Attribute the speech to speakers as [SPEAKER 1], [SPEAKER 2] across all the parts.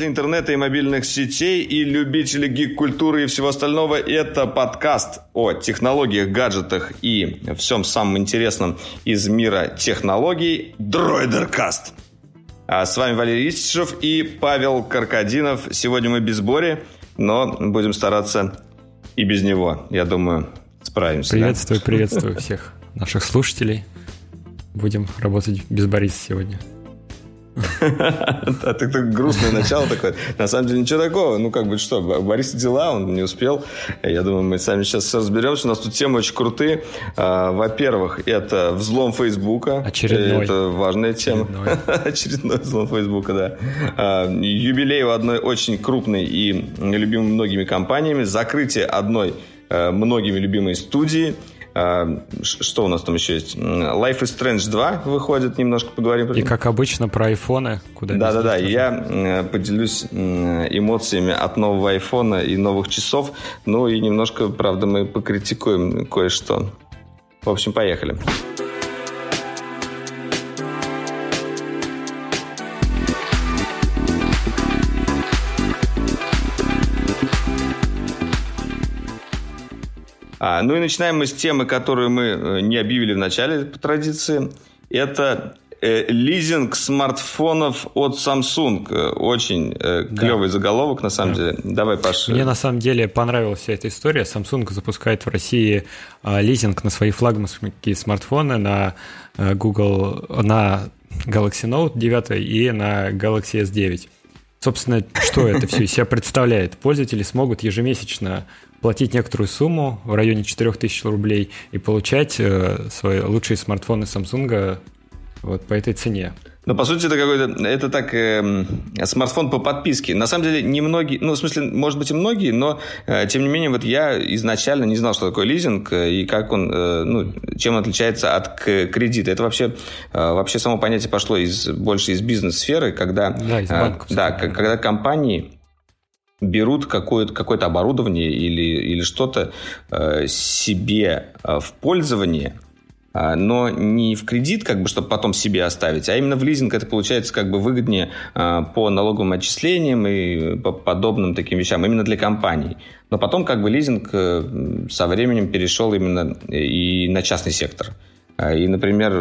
[SPEAKER 1] обитатели интернета и мобильных сетей и любители гик-культуры и всего остального. Это подкаст о технологиях, гаджетах и всем самом интересном из мира технологий Дроидеркаст. А с вами Валерий Истишев и Павел Каркадинов. Сегодня мы без Бори, но будем стараться и без него. Я думаю, справимся.
[SPEAKER 2] Приветствую, да? приветствую всех наших слушателей. Будем работать без Бориса сегодня.
[SPEAKER 1] А ты так грустное начало такое. На самом деле ничего такого. Ну, как бы что, Борис дела, он не успел. Я думаю, мы сами сейчас разберемся. У нас тут темы очень крутые. А, во-первых, это взлом Фейсбука.
[SPEAKER 2] Очередной.
[SPEAKER 1] Это важная тема. Очередной взлом Фейсбука, да. А, юбилей у одной очень крупной и любимой многими компаниями. Закрытие одной э, многими любимой студии – что у нас там еще есть? Life is Strange 2 выходит, немножко поговорим.
[SPEAKER 2] И как обычно про айфоны.
[SPEAKER 1] Куда Да-да-да, я поделюсь эмоциями от нового айфона и новых часов. Ну и немножко, правда, мы покритикуем кое-что. В общем, поехали. Поехали. А, ну и начинаем мы с темы, которую мы э, не объявили в начале по традиции. Это э, лизинг смартфонов от Samsung. Э, очень э, клевый да. заголовок, на самом да. деле. Давай, Паша.
[SPEAKER 2] Мне на самом деле понравилась вся эта история. Samsung запускает в России э, лизинг на свои флагманские смартфоны, на э, Google, на Galaxy Note 9 и на Galaxy S9. Собственно, что это все из себя представляет? Пользователи смогут ежемесячно платить некоторую сумму в районе 4000 рублей и получать э, свои лучшие смартфоны Samsung вот по этой цене.
[SPEAKER 1] Ну, по сути, это какой-то, это так, э, смартфон по подписке. На самом деле, немногие, ну, в смысле, может быть, и многие, но, э, тем не менее, вот я изначально не знал, что такое лизинг э, и как он, э, ну, чем он отличается от кредита. Это вообще, э, вообще само понятие пошло из, больше из бизнес-сферы, когда, да, из э, да, когда компании берут какое-то какое оборудование или, или что-то э, себе э, в пользование, э, но не в кредит, как бы, чтобы потом себе оставить, а именно в лизинг это получается как бы выгоднее э, по налоговым отчислениям и по подобным таким вещам, именно для компаний. Но потом как бы лизинг э, со временем перешел именно и на частный сектор. А, и, например,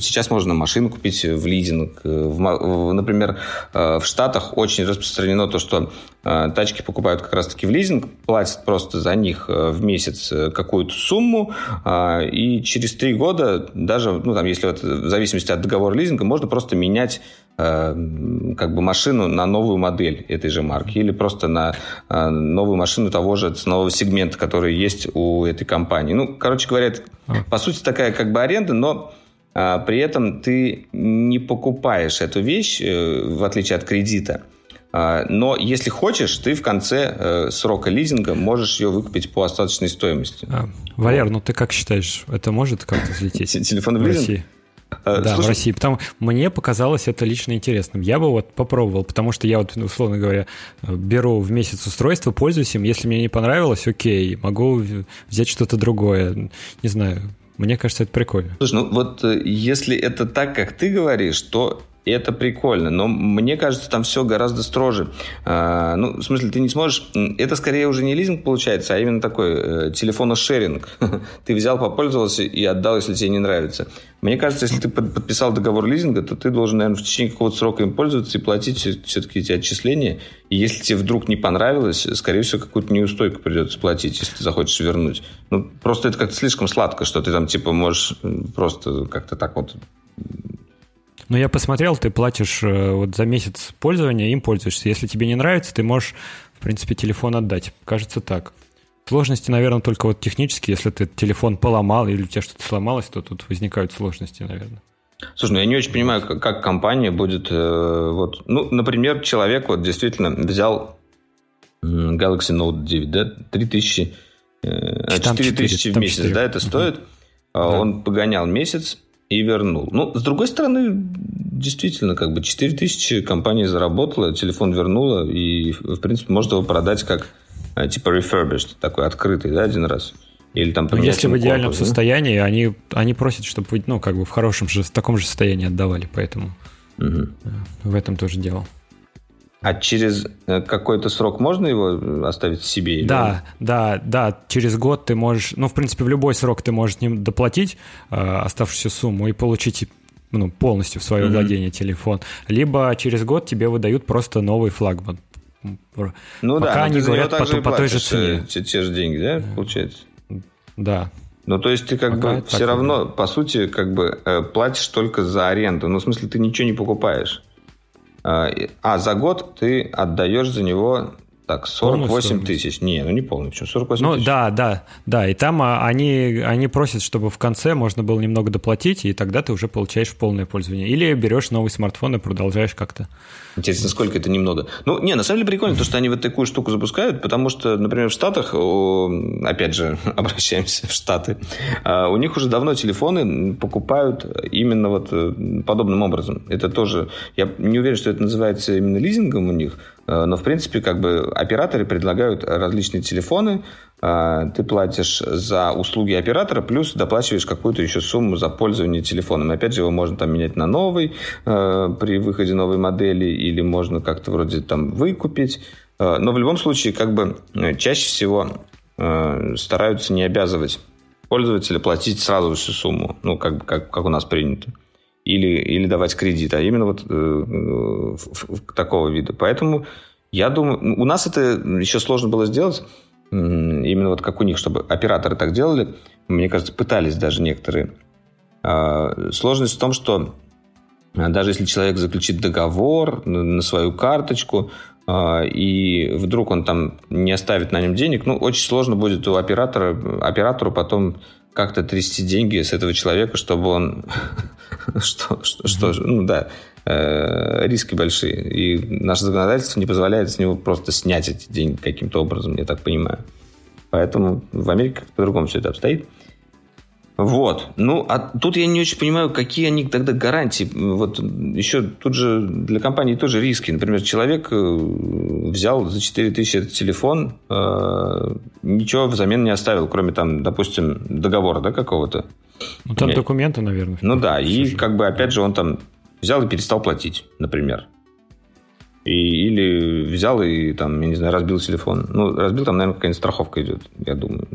[SPEAKER 1] сейчас можно машину купить в лизинг. В, например, э, в Штатах очень распространено то, что э, тачки покупают как раз-таки в лизинг, платят просто за них э, в месяц какую-то сумму, и через три года, даже, ну, там, если вот, в зависимости от договора лизинга, можно просто менять Э, как бы машину на новую модель этой же марки или просто на э, новую машину того же ценового сегмента, который есть у этой компании. Ну, короче говоря, это, а. по сути такая как бы аренда, но а, при этом ты не покупаешь эту вещь, в отличие от кредита. Но если хочешь, ты в конце срока лизинга можешь ее выкупить по остаточной стоимости.
[SPEAKER 2] А, Валер, ну ты как считаешь, это может как-то взлететь?
[SPEAKER 1] Телефон в лизинг? России?
[SPEAKER 2] Э, да, Слушай... в России. Потому мне показалось это лично интересным. Я бы вот попробовал, потому что я вот, условно говоря, беру в месяц устройство, пользуюсь им. Если мне не понравилось, окей, могу взять что-то другое. Не знаю, мне кажется, это прикольно.
[SPEAKER 1] Слушай, ну вот э, если это так, как ты говоришь, то это прикольно, но мне кажется, там все гораздо строже. А, ну, в смысле, ты не сможешь... Это скорее уже не лизинг получается, а именно такой э, телефоношеринг. ты взял, попользовался и отдал, если тебе не нравится. Мне кажется, если ты подписал договор лизинга, то ты должен, наверное, в течение какого-то срока им пользоваться и платить все-таки эти отчисления. И если тебе вдруг не понравилось, скорее всего, какую-то неустойку придется платить, если ты захочешь вернуть. Ну, просто это как-то слишком сладко, что ты там, типа, можешь просто как-то так вот
[SPEAKER 2] ну, я посмотрел, ты платишь э, вот за месяц пользования, им пользуешься. Если тебе не нравится, ты можешь, в принципе, телефон отдать. Кажется так. Сложности, наверное, только вот технически. Если ты телефон поломал или у тебя что-то сломалось, то тут возникают сложности, наверное.
[SPEAKER 1] Слушай, ну я не очень понимаю, как, как компания будет... Э, вот, ну, например, человек вот действительно взял Galaxy Note 9, да, 3000... Э, 4000 в месяц, 4. да, это стоит. Да. Он погонял месяц, и вернул. Ну, с другой стороны, действительно, как бы 4 тысячи компания заработала, телефон вернула, и, в принципе, может его продать как э, типа refurbished, такой открытый, да, один раз. Или там
[SPEAKER 2] ну, Если в идеальном корпус, состоянии, да? они, они просят, чтобы вы, ну, как бы в хорошем же, в таком же состоянии отдавали, поэтому угу. в этом тоже дело.
[SPEAKER 1] А через э, какой-то срок можно его оставить себе?
[SPEAKER 2] Или... Да, да, да. Через год ты можешь, ну, в принципе, в любой срок ты можешь ним доплатить э, оставшуюся сумму и получить ну, полностью в свое mm-hmm. владение телефон. Либо через год тебе выдают просто новый флагман.
[SPEAKER 1] Ну Пока да, они говорят по, по той же цене. Те, те же деньги, да, получается?
[SPEAKER 2] Да.
[SPEAKER 1] Ну, то есть ты как Пока бы все равно, по сути, как бы э, платишь только за аренду. Ну, в смысле, ты ничего не покупаешь. А, а за год ты отдаешь за него так, 48 тысяч. Не, ну не полный, почему 48
[SPEAKER 2] ну,
[SPEAKER 1] тысяч.
[SPEAKER 2] Да, да, да. И там а, они, они просят, чтобы в конце можно было немного доплатить, и тогда ты уже получаешь полное пользование. Или берешь новый смартфон и продолжаешь как-то.
[SPEAKER 1] Интересно, сколько это немного? Ну, не, на самом деле прикольно то, что они вот такую штуку запускают, потому что, например, в Штатах, опять же, обращаемся в Штаты, а, у них уже давно телефоны покупают именно вот э, подобным образом. Это тоже, я не уверен, что это называется именно лизингом у них, но, в принципе, как бы операторы предлагают различные телефоны, э, ты платишь за услуги оператора, плюс доплачиваешь какую-то еще сумму за пользование телефоном. И опять же, его можно там менять на новый э, при выходе новой модели, или можно как-то вроде там выкупить. Но в любом случае, как бы чаще всего стараются не обязывать пользователя платить сразу всю сумму, ну, как, как, как у нас принято или, или давать кредит, а именно вот э, такого вида. Поэтому я думаю, у нас это еще сложно было сделать, именно вот как у них, чтобы операторы так делали. Мне кажется, пытались даже некоторые. Э, сложность в том, что а, даже если человек заключит договор на свою карточку, э, и вдруг он там не оставит на нем денег, ну, очень сложно будет у оператора, оператору потом как-то трясти деньги с этого человека, чтобы он... что, что, что, ну да, э, риски большие. И наше законодательство не позволяет с него просто снять эти деньги каким-то образом, я так понимаю. Поэтому в Америке по-другому все это обстоит. Вот. Ну, а тут я не очень понимаю, какие они тогда гарантии. Вот еще тут же для компании тоже риски. Например, человек э, взял за 4 тысячи этот телефон, э, ничего взамен не оставил, кроме там, допустим, договора, да, какого-то.
[SPEAKER 2] Ну, там Нет. документы, наверное.
[SPEAKER 1] Ну да, и как бы, опять же, он там взял и перестал платить, например. И, или взял и там, я не знаю, разбил телефон. Ну, разбил, там, наверное, какая-нибудь страховка идет, я думаю.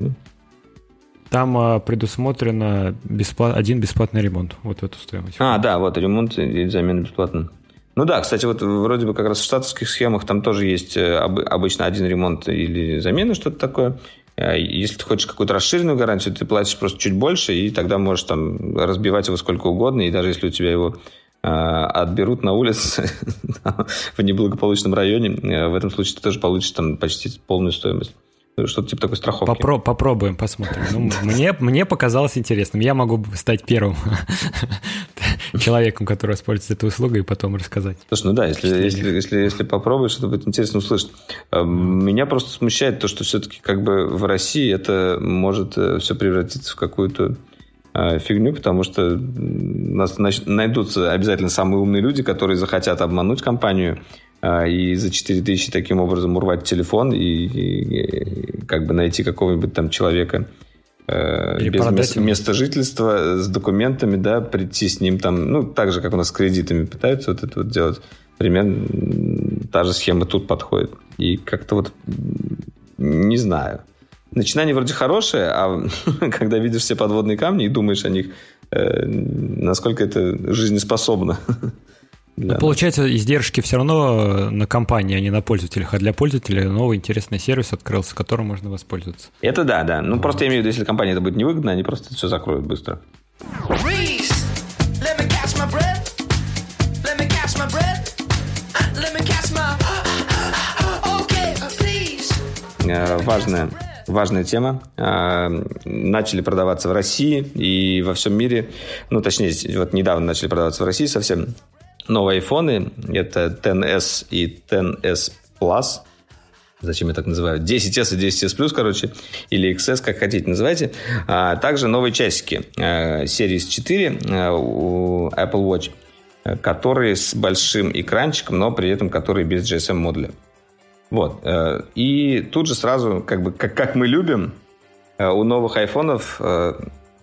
[SPEAKER 2] Там а, предусмотрено бесплат... один бесплатный ремонт. Вот эту стоимость.
[SPEAKER 1] А, да, вот ремонт и замена бесплатно. Ну да, кстати, вот вроде бы как раз в штатовских схемах там тоже есть э, обычно один ремонт или замена, что-то такое. А если ты хочешь какую-то расширенную гарантию, ты платишь просто чуть больше, и тогда можешь там разбивать его сколько угодно, и даже если у тебя его э, отберут на улице в неблагополучном районе, э, в этом случае ты тоже получишь там почти полную стоимость. Что-то типа такой страховки.
[SPEAKER 2] Попро- попробуем, посмотрим. Ну, мне, мне показалось интересным. Я могу стать первым человеком, который использует эту услугу, и потом рассказать.
[SPEAKER 1] Слушай, ну да, если, если, если, если попробуешь, это будет интересно услышать. Э, меня просто смущает то, что все-таки как бы в России это может э, все превратиться в какую-то э, фигню, потому что у нас найдутся обязательно самые умные люди, которые захотят обмануть компанию, и за 4 тысячи таким образом урвать телефон и, и, и как бы найти какого-нибудь там человека э, без места, места жительства с документами, да, прийти с ним там, ну, так же, как у нас с кредитами пытаются вот это вот делать. Примерно та же схема тут подходит. И как-то вот не знаю. Начинание вроде хорошее, а когда видишь все подводные камни и думаешь о них, э, насколько это жизнеспособно.
[SPEAKER 2] Да. Получается, издержки все равно на компании, а не на пользователях. А для пользователя новый интересный сервис открылся, которым можно воспользоваться.
[SPEAKER 1] Это да, да. Ну, вот. просто я имею в виду, если компания это будет невыгодно, они просто это все закроют быстро. Э, важная, важная тема. Э, начали продаваться в России и во всем мире. Ну, точнее, вот недавно начали продаваться в России совсем новые айфоны. Это 10s и 10s Plus. Зачем я так называю? 10s и 10s Plus, короче. Или XS, как хотите называйте. А также новые часики. А, Series 4 а, у Apple Watch которые с большим экранчиком, но при этом которые без GSM модуля. Вот. Э, и тут же сразу, как бы, как, как мы любим, у новых айфонов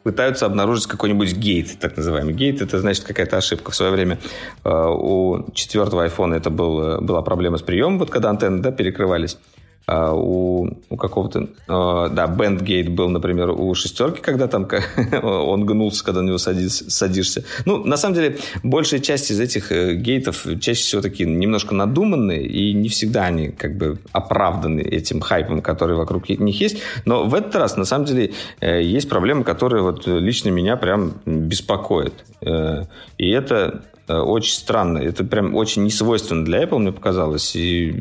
[SPEAKER 1] пытаются обнаружить какой-нибудь гейт, так называемый. Гейт – это значит какая-то ошибка. В свое время э, у четвертого iPhone это был, была проблема с приемом, вот когда антенны да, перекрывались. А, у, у какого-то... А, да, Бендгейт был, например, у шестерки, когда там он гнулся, когда на него садись, садишься. Ну, на самом деле, большая часть из этих э, гейтов чаще всего такие немножко надуманные, и не всегда они как бы оправданы этим хайпом, который вокруг них есть. Но в этот раз, на самом деле, э, есть проблемы, которые вот лично меня прям беспокоят. Э, и это очень странно. Это прям очень несвойственно для Apple, мне показалось. И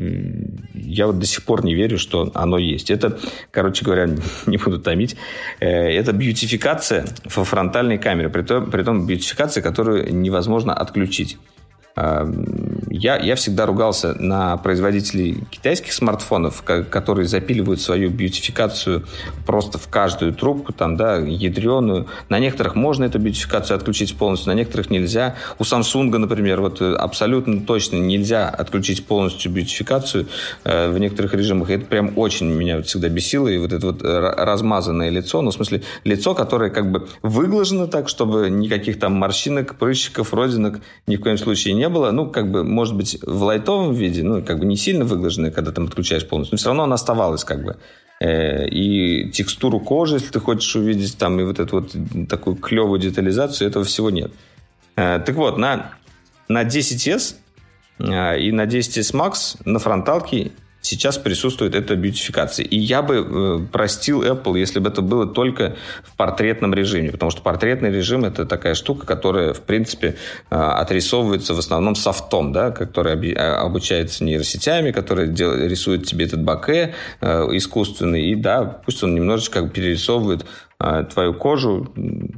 [SPEAKER 1] я вот до сих пор не верю, что оно есть. Это, короче говоря, не буду томить, э, это бьютификация во фронтальной камере. При том, бьютификация, которую невозможно отключить. Я, я всегда ругался на производителей китайских смартфонов, которые запиливают свою бьютификацию просто в каждую трубку, там, да, ядреную. На некоторых можно эту бьютификацию отключить полностью, на некоторых нельзя. У Samsung, например, вот э, абсолютно точно нельзя отключить полностью бьютификацию э, в некоторых режимах. И это прям очень меня всегда бесило. И вот это вот размазанное лицо, ну, в смысле, лицо, которое как бы выглажено так, чтобы никаких там морщинок, прыщиков, родинок ни в коем случае не было, ну, как бы, может быть, в лайтовом виде, ну, как бы не сильно выглаженная, когда там отключаешь полностью, но все равно она оставалась, как бы. Э, и текстуру кожи, если ты хочешь увидеть там, и вот эту вот такую клевую детализацию, этого всего нет. Э, так вот, на, на 10s э, и на 10s Max на фронталке сейчас присутствует эта бьютификация. И я бы э, простил Apple, если бы это было только в портретном режиме, потому что портретный режим это такая штука, которая, в принципе, э, отрисовывается в основном софтом, да, который а, обучается нейросетями, который рисует тебе этот баке э, искусственный, и да, пусть он немножечко перерисовывает твою кожу.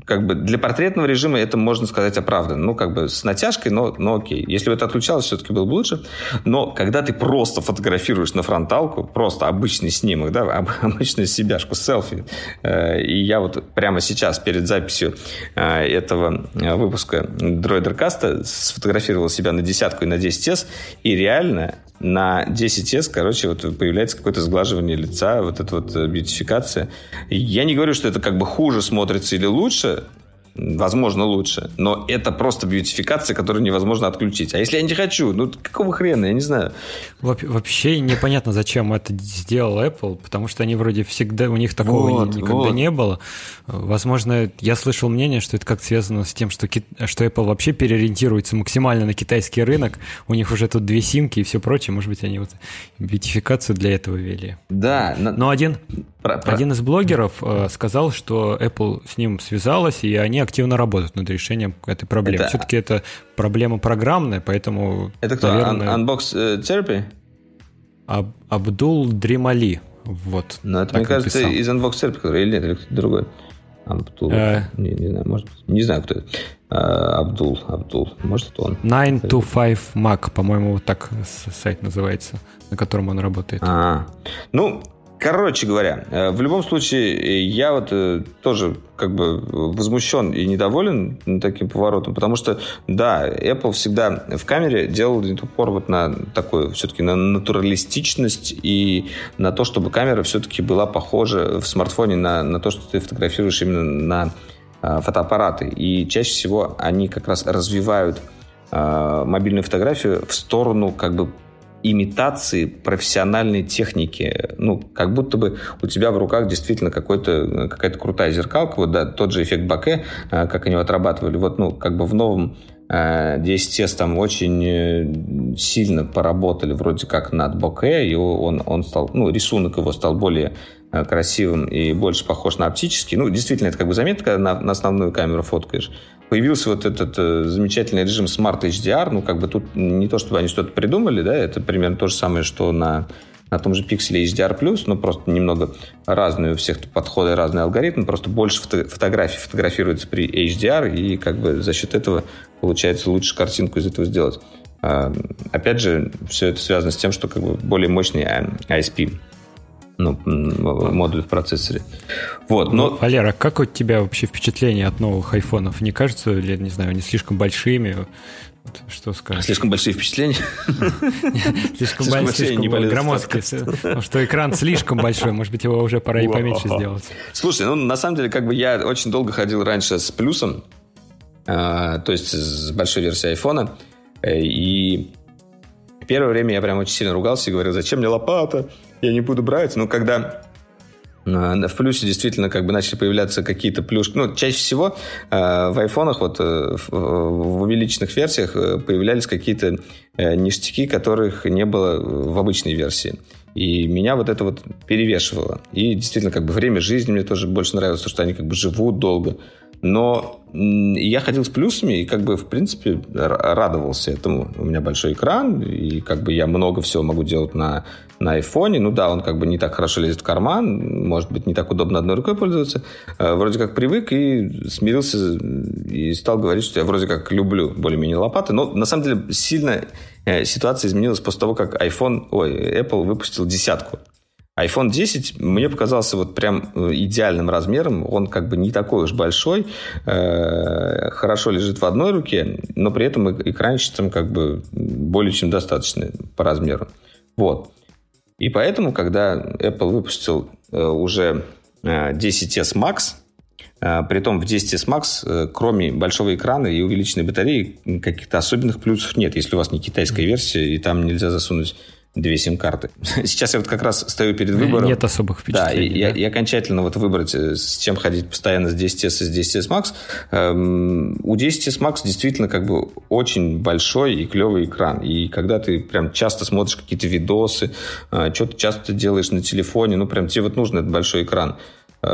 [SPEAKER 1] Как бы для портретного режима это можно сказать оправданно. Ну, как бы с натяжкой, но, но окей. Если бы это отключалось, все-таки было бы лучше. Но когда ты просто фотографируешь на фронталку, просто обычный снимок, да, обычную себяшку, селфи, э, и я вот прямо сейчас перед записью э, этого э, выпуска Droidercast сфотографировал себя на десятку и на 10S, и реально на 10S, короче, вот появляется какое-то сглаживание лица, вот эта вот бьютификация. Я не говорю, что это как бы хуже смотрится или лучше, возможно, лучше. Но это просто бьютификация, которую невозможно отключить. А если я не хочу, ну какого хрена, я не знаю.
[SPEAKER 2] Вообще непонятно, зачем это сделал Apple, потому что они вроде всегда, у них такого вот, никогда вот. не было. Возможно, я слышал мнение, что это как связано с тем, что, что Apple вообще переориентируется максимально на китайский рынок, у них уже тут две симки и все прочее, может быть, они вот бьютификацию для этого ввели.
[SPEAKER 1] Да.
[SPEAKER 2] Но один, про, про... один из блогеров э, сказал, что Apple с ним связалась, и они активно работают над решением этой проблемы. Это... Все-таки это проблема программная, поэтому...
[SPEAKER 1] Это кто? Наверное... Unbox э, Therapy?
[SPEAKER 2] Аб Абдул Дримали. Вот.
[SPEAKER 1] Ну, это, мне кажется, написал. из Unbox Therapy, который, или нет, или кто-то другой. Абдул. Э... Не, не знаю, может Не знаю, кто это. А, Абдул, Абдул. Может, это он.
[SPEAKER 2] 9 to 5 Mac, по-моему, вот так сайт называется, на котором он работает.
[SPEAKER 1] А, ну, Короче говоря, э, в любом случае, э, я вот э, тоже как бы возмущен и недоволен таким поворотом, потому что, да, Apple всегда в камере делал упор вот на такую, все-таки на натуралистичность и на то, чтобы камера все-таки была похожа в смартфоне на, на то, что ты фотографируешь именно на фотоаппараты. И чаще всего они как раз развивают мобильную фотографию в сторону как бы имитации профессиональной техники. Ну, как будто бы у тебя в руках действительно какой-то, какая-то крутая зеркалка, вот да, тот же эффект Баке, э, как они его отрабатывали. Вот, ну, как бы в новом 10S э, там очень э, сильно поработали вроде как над Боке, и он, он стал, ну, рисунок его стал более красивым и больше похож на оптический. Ну, действительно, это как бы заметно, когда на, на основную камеру фоткаешь появился вот этот э, замечательный режим Smart HDR. Ну, как бы тут не то, чтобы они что-то придумали, да, это примерно то же самое, что на, на том же пикселе HDR+, но просто немного разные у всех подходы, разные алгоритмы, просто больше фото фотографий фотографируется при HDR, и как бы за счет этого получается лучше картинку из этого сделать. А, опять же, все это связано с тем, что как бы более мощный ISP ну, модуль в процессоре. Вот, но...
[SPEAKER 2] Ну, Валера, как у тебя вообще впечатление от новых айфонов? Не кажется ли, не знаю, они слишком большими? Что скажешь?
[SPEAKER 1] Слишком большие впечатления?
[SPEAKER 2] Слишком большие, громоздкие. Потому что экран слишком большой, может быть, его уже пора и поменьше сделать.
[SPEAKER 1] Слушай, ну, на самом деле, как бы я очень долго ходил раньше с плюсом, а, то есть с большой версией айфона, э, и первое время я прям очень сильно ругался и говорил, зачем мне лопата, я не буду брать. Но когда в плюсе действительно как бы начали появляться какие-то плюшки. Ну, чаще всего э, в айфонах, вот э, в, в увеличенных версиях э, появлялись какие-то э, ништяки, которых не было в обычной версии. И меня вот это вот перевешивало. И действительно, как бы время жизни мне тоже больше нравилось, то, что они как бы живут долго. Но я ходил с плюсами и как бы, в принципе, радовался этому. У меня большой экран, и как бы я много всего могу делать на, на айфоне. Ну да, он как бы не так хорошо лезет в карман, может быть, не так удобно одной рукой пользоваться. Э, вроде как привык и смирился и стал говорить, что я вроде как люблю более-менее лопаты. Но на самом деле сильно э, ситуация изменилась после того, как iPhone, ой, Apple выпустил десятку iPhone 10 мне показался вот прям э, идеальным размером. Он как бы не такой уж большой, э, хорошо лежит в одной руке, но при этом экранчик там как бы более чем достаточный по размеру. Вот. И поэтому, когда Apple выпустил э, уже 10s Max, при том в 10s Max, кроме большого экрана и увеличенной батареи, каких-то особенных плюсов нет, если у вас не китайская версия, и там нельзя засунуть две сим-карты. Сейчас я вот как раз стою перед выбором.
[SPEAKER 2] Нет особых впечатлений.
[SPEAKER 1] Да, и, да? И окончательно вот выбрать, э, с чем ходить постоянно с 10S и с 10S Max. Эм, у 10S Max действительно как бы очень большой и клевый экран. И когда ты прям часто смотришь какие-то видосы, э, что-то часто делаешь на телефоне, ну прям тебе вот нужен этот большой экран э,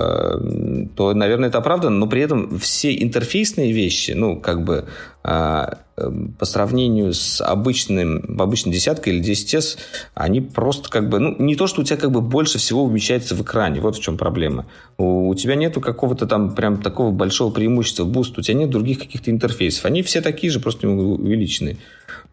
[SPEAKER 1] то, наверное, это оправдано, но при этом все интерфейсные вещи, ну, как бы Эм, по сравнению с обычным, обычной десяткой или 10S, они просто как бы, ну, не то, что у тебя как бы больше всего умещается в экране, вот в чем проблема. У, у тебя нету какого-то там прям такого большого преимущества boost, у тебя нет других каких-то интерфейсов. Они все такие же, просто увеличенные.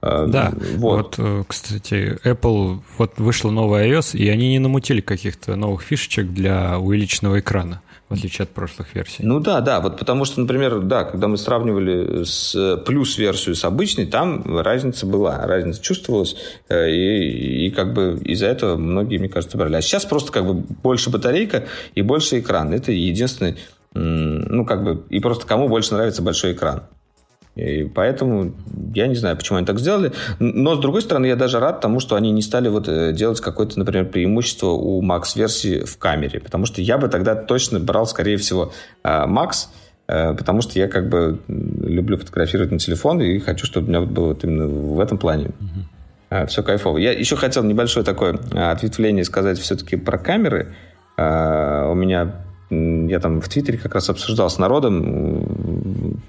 [SPEAKER 2] Эм, да, вот. вот, э, кстати, Apple, вот вышла новая iOS, и они не намутили каких-то новых фишечек для увеличенного экрана в отличие от прошлых версий.
[SPEAKER 1] Ну да, да, вот потому что, например, да, когда мы сравнивали с плюс-версию с обычной, там разница была, разница чувствовалась, э, и, и как бы из-за этого многие, мне кажется, брали. А сейчас просто как бы больше батарейка и больше экран. Это единственный, ну как бы, и просто кому больше нравится большой экран. И поэтому я не знаю, почему они так сделали. Но, с другой стороны, я даже рад тому, что они не стали вот э, делать какое-то, например, преимущество у Max-версии в камере. Потому что я бы тогда точно брал, скорее всего, э, Max, э, потому что я как бы люблю фотографировать на телефон и хочу, чтобы у меня было вот именно в этом плане mm-hmm. все кайфово. Я еще хотел небольшое такое ответвление сказать все-таки про камеры. У меня я там в Твиттере как раз обсуждал с народом,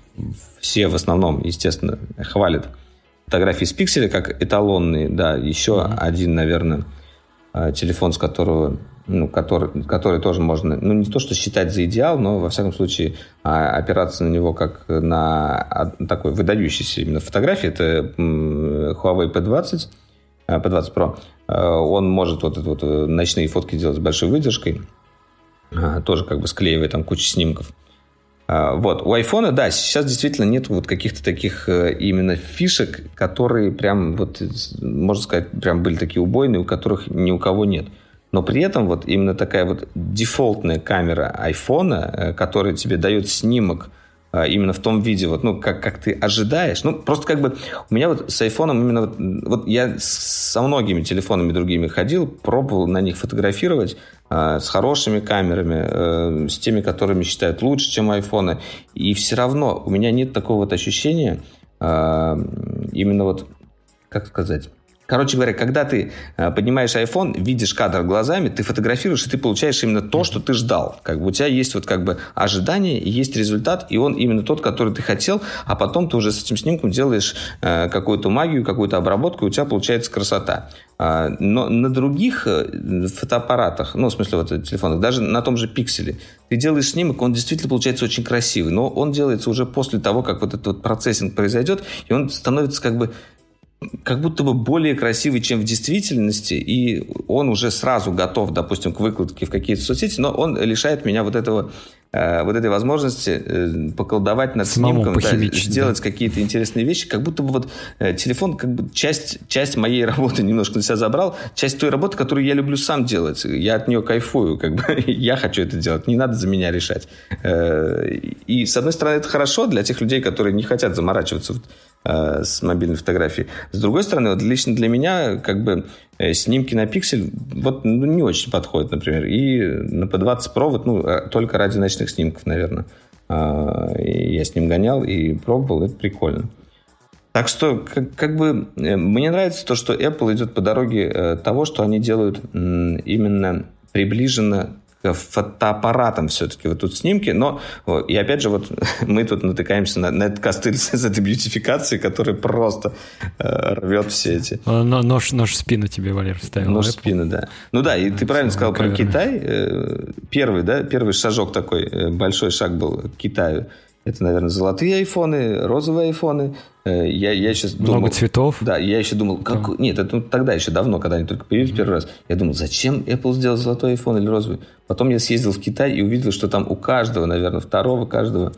[SPEAKER 1] все в основном, естественно, хвалят фотографии с пикселя как эталонные, да, еще mm-hmm. один, наверное, э, телефон, с которого, ну, который, который тоже можно, ну, не то, что считать за идеал, но, во всяком случае, а, опираться на него как на такой выдающийся именно фотографии, это Huawei P20, P20 Pro. Он может вот, вот э, ночные фотки делать с большой выдержкой, а, тоже как бы склеивая там кучу снимков. А, вот, у айфона, да, сейчас действительно нет вот каких-то таких э, именно фишек, которые прям, вот, можно сказать, прям были такие убойные, у которых ни у кого нет. Но при этом вот именно такая вот дефолтная камера айфона, э, которая тебе дает снимок именно в том виде, вот, ну, как, как ты ожидаешь. Ну, просто как бы у меня вот с айфоном именно... Вот, вот я со многими телефонами другими ходил, пробовал на них фотографировать э, с хорошими камерами, э, с теми, которыми считают лучше, чем айфоны. И все равно у меня нет такого вот ощущения э, именно вот, как сказать Короче говоря, когда ты э, поднимаешь iPhone, видишь кадр глазами, ты фотографируешь, и ты получаешь именно то, что ты ждал. Как бы у тебя есть вот как бы ожидание, есть результат, и он именно тот, который ты хотел, а потом ты уже с этим снимком делаешь э, какую-то магию, какую-то обработку, и у тебя получается красота. А, но на других э, фотоаппаратах, ну, в смысле, вот телефонах, даже на том же пикселе, ты делаешь снимок, он действительно получается очень красивый, но он делается уже после того, как вот этот вот процессинг произойдет, и он становится как бы как будто бы более красивый, чем в действительности, и он уже сразу готов, допустим, к выкладке в какие-то соцсети, но он лишает меня вот этого э, вот этой возможности э, поколдовать над Самому снимком, да, сделать да. какие-то интересные вещи, как будто бы вот э, телефон как бы часть, часть моей работы немножко на себя забрал, часть той работы, которую я люблю сам делать. Я от нее кайфую, как бы я хочу это делать, не надо за меня решать. И, с одной стороны, это хорошо для тех людей, которые не хотят заморачиваться Э, с мобильной фотографией. С другой стороны, вот лично для меня как бы э, снимки на пиксель вот ну, не очень подходят, например. И на P20 Pro вот, ну, э, только ради ночных снимков, наверное. Я с ним гонял и пробовал, это прикольно. Так что, как, как бы, мне нравится то, что Apple идет по дороге того, что они делают именно приближенно фотоаппаратом все-таки вот тут снимки, но и опять же вот мы тут натыкаемся на, на этот костыль с этой бьютификации, который просто э, рвет все эти.
[SPEAKER 2] Но, нож, нож в спину тебе, Валер, вставил.
[SPEAKER 1] Нож в спину, да. Ну да, и ты правильно сказал про Китай. Э, первый, да, первый шажок такой, э, большой шаг был к Китаю. Это, наверное, золотые айфоны, розовые айфоны. Э, я, я сейчас
[SPEAKER 2] Много
[SPEAKER 1] думал,
[SPEAKER 2] цветов.
[SPEAKER 1] Да, я еще думал, как... Да. Нет, это ну, тогда еще давно, когда они только появились первый раз. Я думал, зачем Apple сделал золотой iPhone или розовый? Потом я съездил в Китай и увидел, что там у каждого, наверное, второго, каждого...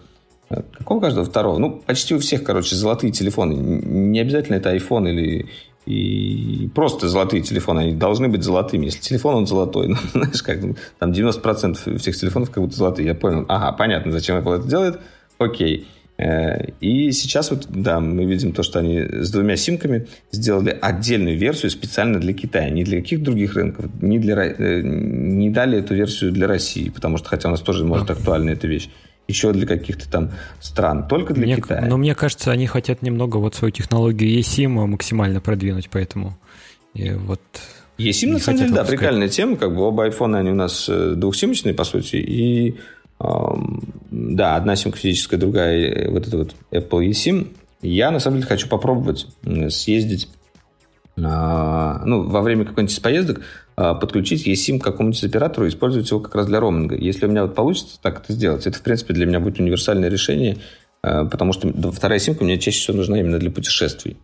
[SPEAKER 1] Э, какого каждого? Второго. Ну, почти у всех, короче, золотые телефоны. Не обязательно это iPhone или и просто золотые телефоны, они должны быть золотыми. Если телефон, он золотой. Ну, знаешь, как там 90% всех телефонов как будто золотые. Я понял. Ага, понятно, зачем Apple это делает. Окей. Э, и сейчас вот, да, мы видим то, что они с двумя симками сделали отдельную версию специально для Китая, не для каких других рынков, не, для, э, не дали эту версию для России, потому что, хотя у нас тоже может актуальна эта вещь, еще для каких-то там стран, только для
[SPEAKER 2] мне,
[SPEAKER 1] Китая.
[SPEAKER 2] Но мне кажется, они хотят немного вот свою технологию eSIM максимально продвинуть, поэтому и вот
[SPEAKER 1] eSIM, на самом деле, да, прикольная тема, как бы оба айфона, они у нас э, двухсимочные, по сути, и да, одна симка физическая, другая э, вот это вот Apple eSIM. Я, на самом деле, хочу попробовать съездить а, ну, во время какой-нибудь из поездок а, подключить eSIM к какому-нибудь оператору и использовать его как раз для роуминга. Если у меня вот получится так это сделать, это, в принципе, для меня будет универсальное решение, а, потому что вторая симка мне чаще всего нужна именно для путешествий.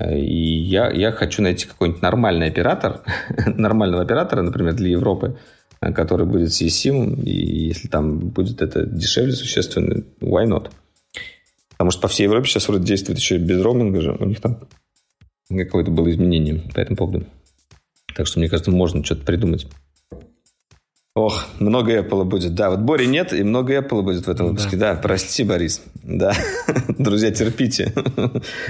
[SPEAKER 1] И я, я хочу найти какой-нибудь нормальный оператор, нормального оператора, например, для Европы, который будет с eSIM, и если там будет это дешевле существенно, why not? Потому что по всей Европе сейчас вроде действует еще без роуминга же, у них там какое-то было изменение по этому поводу. Так что, мне кажется, можно что-то придумать. Ох, много Apple будет. Да, вот Бори нет, и много Apple будет в этом выпуске. Да, да прости, Борис. Да, друзья, терпите.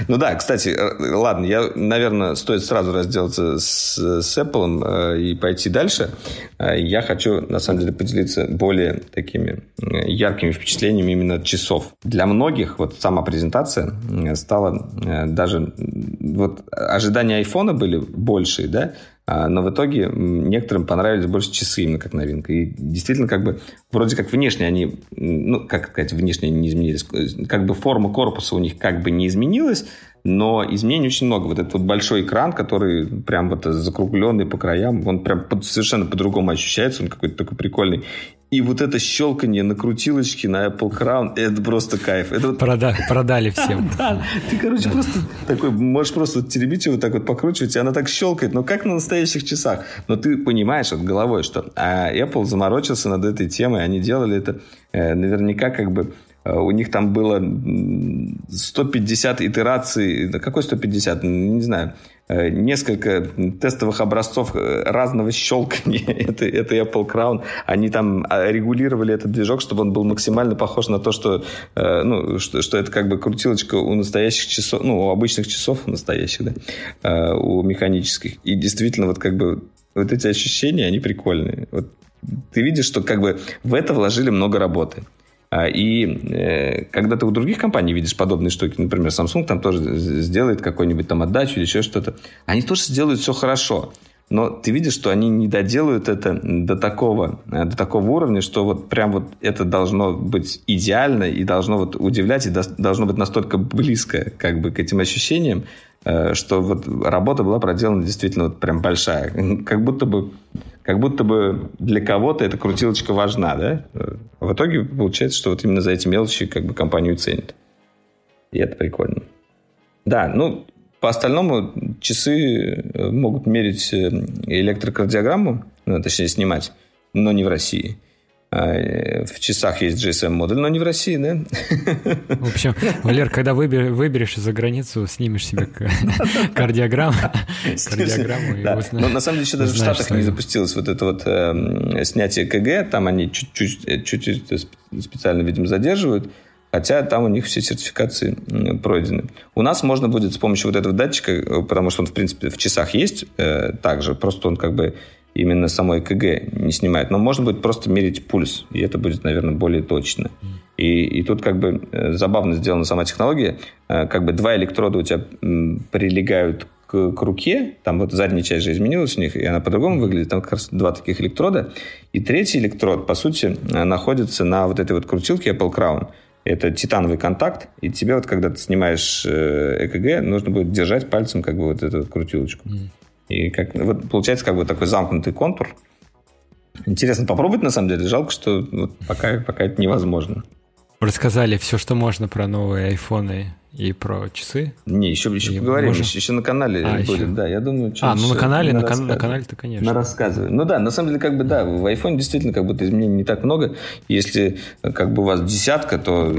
[SPEAKER 1] ну да, кстати, э, ладно, я, наверное, стоит сразу разделаться с, с Apple э, и пойти дальше. Э, я хочу, на самом деле, поделиться более такими яркими впечатлениями именно часов. Для многих вот сама презентация стала даже... Вот ожидания айфона были большие, да, но в итоге некоторым понравились больше часы именно как новинка. И действительно, как бы, вроде как внешне они, ну, как сказать, внешне не изменились. Как бы форма корпуса у них как бы не изменилась, но изменений очень много. Вот этот вот большой экран, который прям вот закругленный по краям, он прям совершенно по-другому ощущается, он какой-то такой прикольный. И вот это щелканье на крутилочке на Apple Crown, это просто кайф. Это.
[SPEAKER 2] Прода... Продали всем.
[SPEAKER 1] Да, ты, короче, просто такой, можешь просто теребить его так вот покручивать, и она так щелкает, но как на настоящих часах. Но ты понимаешь от головой, что а Apple заморочился над этой темой, они делали это э, наверняка как бы у них там было 150 итераций. Какой 150? Не знаю. Э, несколько тестовых образцов э, разного щелкания. это, это Apple Crown. Они там а, регулировали этот движок, чтобы он был максимально похож на то, что, ну, что, что это как бы крутилочка у настоящих часов, ну, у обычных часов настоящих, да, у механических. И действительно, вот как бы вот эти ощущения, они прикольные. Вот ты видишь, что как бы в это вложили много работы. А, и э, когда ты у других компаний видишь подобные штуки, например, Samsung там тоже сделает какой-нибудь там отдачу или еще что-то, они тоже сделают все хорошо. Но ты видишь, что они не доделают это до такого, э, до такого уровня, что вот прям вот это должно быть идеально и должно вот удивлять, и должно быть настолько близко как бы к этим ощущениям, э, что вот работа была проделана действительно вот прям большая. Как будто бы как будто бы для кого-то эта крутилочка важна, да? В итоге получается, что вот именно за эти мелочи как бы компанию ценят. И это прикольно. Да, ну, по остальному часы э, могут мерить э, электрокардиограмму, ну, точнее, снимать, но не в России. Э, в часах есть GSM-модуль, но не в России, да?
[SPEAKER 2] В общем, Валер, когда выбер, выберешь за границу, снимешь себе кардиограмму,
[SPEAKER 1] кардиограмму Но на самом деле еще даже в Штатах не запустилось вот это вот э, снятие КГ, там они чуть-чуть чуть-чуть специально, видимо, задерживают, Хотя там у них все сертификации пройдены. У нас можно будет с помощью вот этого датчика, э, потому что он, в принципе, в часах есть э, также, просто он как бы именно самой КГ не снимает. Но можно будет просто мерить пульс, и это будет, наверное, более точно. И, и тут как бы э, забавно сделана сама технология. Э, как бы два электрода у тебя прилегают к, к руке, там вот задняя часть же изменилась у них, и она по-другому выглядит, там как раз два таких электрода. И третий электрод, по сути, находится на вот этой вот крутилке Apple Crown это титановый контакт, и тебе вот, когда ты снимаешь э, ЭКГ, нужно будет держать пальцем как бы вот эту вот крутилочку. Mm. И как, вот получается как бы такой замкнутый контур. Интересно попробовать, на самом деле. Жалко, что вот пока, пока это невозможно.
[SPEAKER 2] Рассказали все, что можно про новые айфоны и про часы.
[SPEAKER 1] Не, еще, еще и поговорим, можем... еще, еще на канале а, будет, еще? да, я думаю.
[SPEAKER 2] А, ну на канале, на, кан- на канале-то, конечно.
[SPEAKER 1] На рассказываю. Ну да, на самом деле, как бы, да, в iPhone действительно как будто изменений не так много. Если как бы у вас десятка, то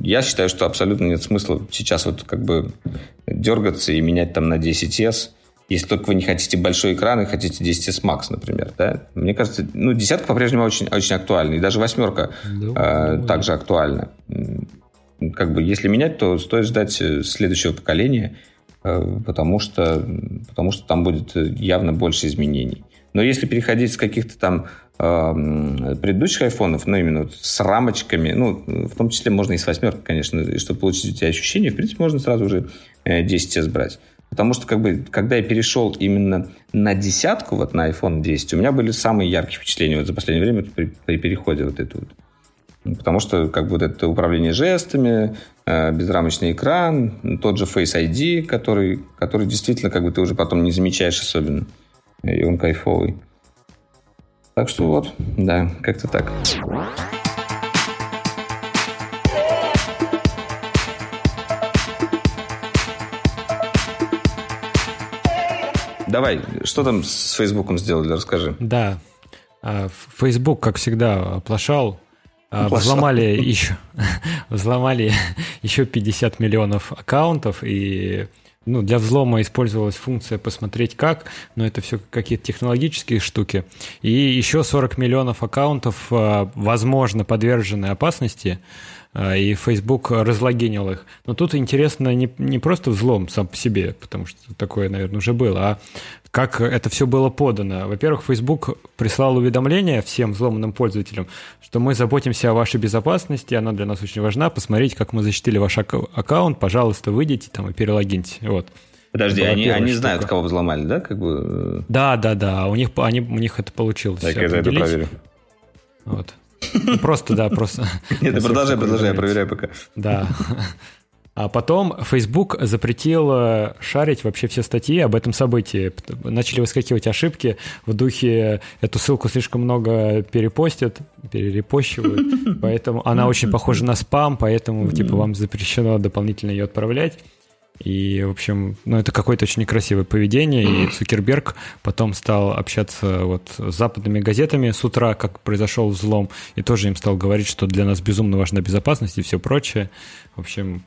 [SPEAKER 1] я считаю, что абсолютно нет смысла сейчас вот как бы дергаться и менять там на 10s. Если только вы не хотите большой экран и хотите 10s Max, например, да? Мне кажется, ну, десятка по-прежнему очень, очень актуальна. И даже восьмерка да, э, также актуальна как бы, если менять, то стоит ждать э, следующего поколения, э, потому что, потому что там будет явно больше изменений. Но если переходить с каких-то там э, предыдущих айфонов, ну, именно вот с рамочками, ну, в том числе можно и с восьмеркой, конечно, и чтобы получить эти ощущения, в принципе, можно сразу уже 10s брать. Потому что, как бы, когда я перешел именно на десятку, вот на iPhone 10, у меня были самые яркие впечатления вот за последнее время при, при переходе вот это вот. Потому что как бы вот это управление жестами, э, безрамочный экран, тот же Face ID, который, который действительно как бы ты уже потом не замечаешь особенно. И он кайфовый. Так что вот, да, как-то так. Давай, что там с Фейсбуком сделали, расскажи.
[SPEAKER 2] Да, Facebook, как всегда, оплошал а, взломали еще, взломали еще 50 миллионов аккаунтов, и ну, для взлома использовалась функция «посмотреть как», но это все какие-то технологические штуки. И еще 40 миллионов аккаунтов, а, возможно, подвержены опасности, а, и Facebook разлогинил их. Но тут интересно не, не просто взлом сам по себе, потому что такое, наверное, уже было, а как это все было подано. Во-первых, Facebook прислал уведомление всем взломанным пользователям, что мы заботимся о вашей безопасности, она для нас очень важна. Посмотрите, как мы защитили ваш аккаунт, пожалуйста, выйдите там и перелогиньте. Вот.
[SPEAKER 1] Подожди, они, они знают, кого взломали, да? Как бы...
[SPEAKER 2] Да, да, да. У них, они, у них это получилось.
[SPEAKER 1] Так, я это проверю.
[SPEAKER 2] Вот. Ну, просто, да, просто.
[SPEAKER 1] Нет, продолжай, продолжай, я проверяю пока.
[SPEAKER 2] Да. А потом Facebook запретил э, шарить вообще все статьи об этом событии. Начали выскакивать ошибки в духе эту ссылку слишком много перепостят, перерепощивают, поэтому она очень похожа на спам, поэтому типа вам запрещено дополнительно ее отправлять. И, в общем, ну, это какое-то очень некрасивое поведение. И Цукерберг потом стал общаться вот с западными газетами с утра, как произошел взлом, и тоже им стал говорить, что для нас безумно важна безопасность и все прочее. В общем,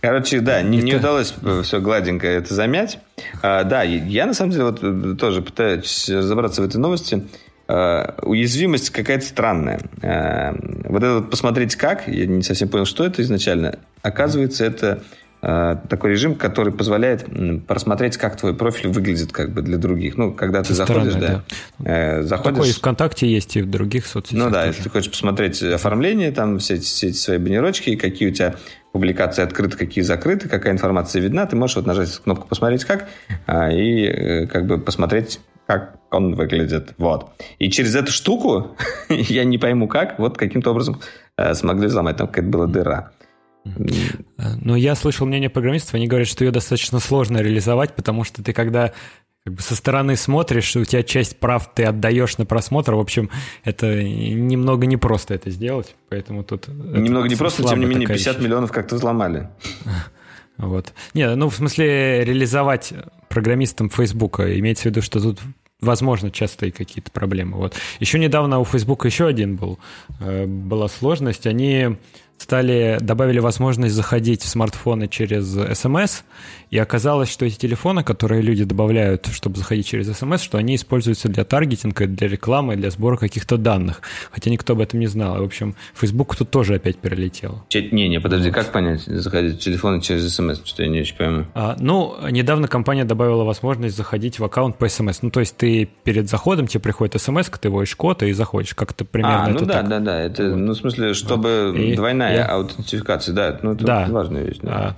[SPEAKER 1] Короче, да, не, не удалось все гладенько это замять. А, да, я на самом деле вот э, тоже пытаюсь разобраться в этой новости. А, уязвимость какая-то странная. А, вот это вот посмотреть как, я не совсем понял, что это изначально. Оказывается, это такой режим, который позволяет просмотреть, как твой профиль выглядит как бы для других. Ну, когда ты Со заходишь, стороны, да. да. Э, заходишь...
[SPEAKER 2] Такое и ВКонтакте есть, и в других соцсетях.
[SPEAKER 1] Ну да, тоже. если ты хочешь посмотреть оформление, там все эти, все эти свои баннерочки, какие у тебя публикации открыты, какие закрыты, какая информация видна, ты можешь вот нажать кнопку «Посмотреть как» а, и э, как бы посмотреть, как он выглядит. Вот. И через эту штуку, я не пойму как, вот каким-то образом э, смогли взломать. Там какая-то была дыра.
[SPEAKER 2] Но я слышал мнение программистов, они говорят, что ее достаточно сложно реализовать, потому что ты когда как бы со стороны смотришь, у тебя часть прав ты отдаешь на просмотр. В общем, это немного непросто это сделать, поэтому тут...
[SPEAKER 1] Немного непросто, тем не менее 50 вещь. миллионов как-то взломали.
[SPEAKER 2] Вот. Не, ну в смысле реализовать программистам Фейсбука, имеется в виду, что тут возможно, частые какие-то проблемы. Вот. Еще недавно у Facebook еще один был, э, была сложность. Они стали, добавили возможность заходить в смартфоны через смс, и оказалось, что эти телефоны, которые люди добавляют, чтобы заходить через смс, что они используются для таргетинга, для рекламы, для сбора каких-то данных. Хотя никто об этом не знал. И, в общем, Facebook тут тоже опять перелетел.
[SPEAKER 1] Не, не, подожди, как понять, заходить в телефоны через смс? Что я не очень пойму.
[SPEAKER 2] А, ну, недавно компания добавила возможность заходить в аккаунт по смс. Ну, то есть ты перед заходом тебе приходит смс, ты вводишь код и заходишь. Как-то примерно
[SPEAKER 1] а, ну
[SPEAKER 2] это
[SPEAKER 1] да,
[SPEAKER 2] так.
[SPEAKER 1] да, да. Это, ну, в смысле, чтобы и, двойная и... аутентификация, да. Ну, это да. важная вещь. Да. А,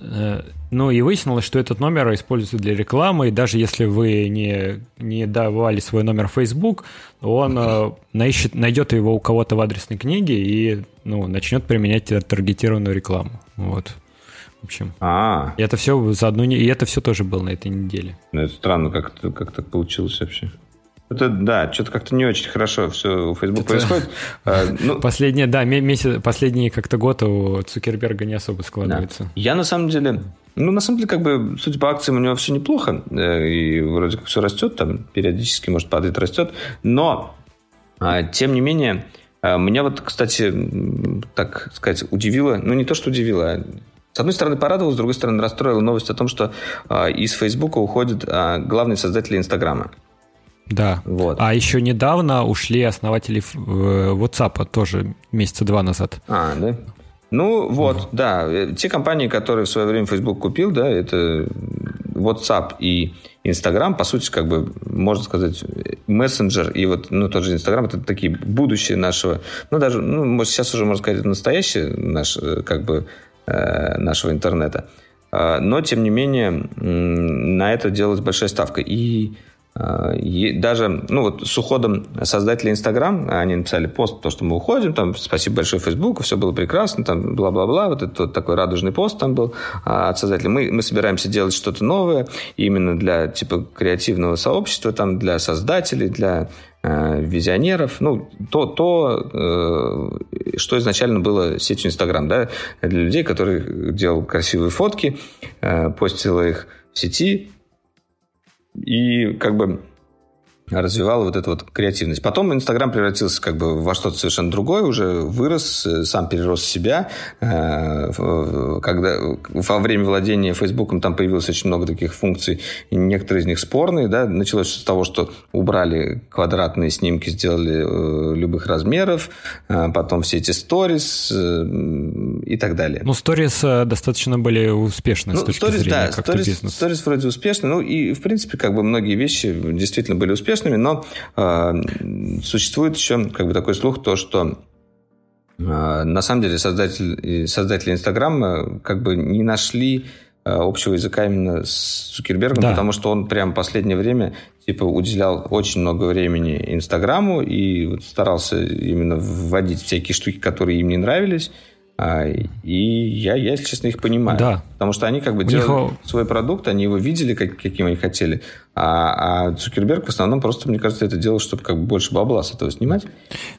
[SPEAKER 2] Э, ну и выяснилось, что этот номер используется для рекламы, и даже если вы не, не давали свой номер в Facebook, он э, наищет, найдет его у кого-то в адресной книге и ну, начнет применять таргетированную рекламу. Вот. В общем.
[SPEAKER 1] А.
[SPEAKER 2] И это все за одну и это все тоже было на этой неделе.
[SPEAKER 1] Ну, это странно, как, как так получилось вообще. Это, да, что-то как-то не очень хорошо все у Facebook это... происходит.
[SPEAKER 2] А, ну... Последние, да, месяц, последние как-то год у Цукерберга не особо складывается. Да.
[SPEAKER 1] Я на самом деле, ну, на самом деле, как бы, судя по акциям, у него все неплохо, э, и вроде как все растет, там, периодически, может, падает, растет, но, а, тем не менее, а, меня вот, кстати, так сказать, удивило, ну, не то, что удивило, а с одной стороны, порадовал, с другой стороны, расстроила новость о том, что из Фейсбука уходят главные создатели Инстаграма.
[SPEAKER 2] Да. Вот. А еще недавно ушли основатели э, WhatsApp, тоже месяца два назад.
[SPEAKER 1] А, да? Ну, вот, да. Э, те компании, которые в свое время Facebook купил, да, это WhatsApp и Instagram, по сути, как бы, можно сказать, мессенджер и вот, ну, тот же Instagram, это такие будущее нашего, ну, даже, ну, может, сейчас уже, можно сказать, это настоящее наш, э, как бы, нашего интернета. А, но, тем не менее, на это делалась большая ставка. И даже, ну вот с уходом создателя Инстаграм, они написали пост, то, что мы уходим, там, спасибо большое Фейсбуку, все было прекрасно, там, бла-бла-бла, вот этот вот такой радужный пост там был а, от создателя. Мы, мы собираемся делать что-то новое, именно для, типа, креативного сообщества, там, для создателей, для э, визионеров, ну, то, то э, что изначально было сетью Инстаграм, да, для людей, которые делал красивые фотки, э, постил их в сети, и как бы развивала вот эту вот креативность. Потом Инстаграм превратился как бы во что-то совершенно другое, уже вырос, э, сам перерос себя. Э, когда во время владения Фейсбуком там появилось очень много таких функций, и некоторые из них спорные. Да? Началось с того, что убрали квадратные снимки, сделали э, любых размеров, потом все эти сторис и так далее.
[SPEAKER 2] Ну, сторис достаточно были успешны ну, с точки stories, зрения да, как бизнеса.
[SPEAKER 1] Сторис вроде успешны, ну и в принципе как бы многие вещи действительно были успешны, успешными, но э, существует еще как бы такой слух, то, что э, на самом деле создатель, создатели Инстаграма как бы не нашли э, общего языка именно с Цукербергом, да. потому что он прям в последнее время типа уделял очень много времени Инстаграму и вот старался именно вводить всякие штуки, которые им не нравились. А, и я, я, если честно, их понимаю. Да. Потому что они как бы У делали них... свой продукт, они его видели, как, каким они хотели. А, а Цукерберг в основном просто, мне кажется, это делал, чтобы как бы больше бабла с этого снимать.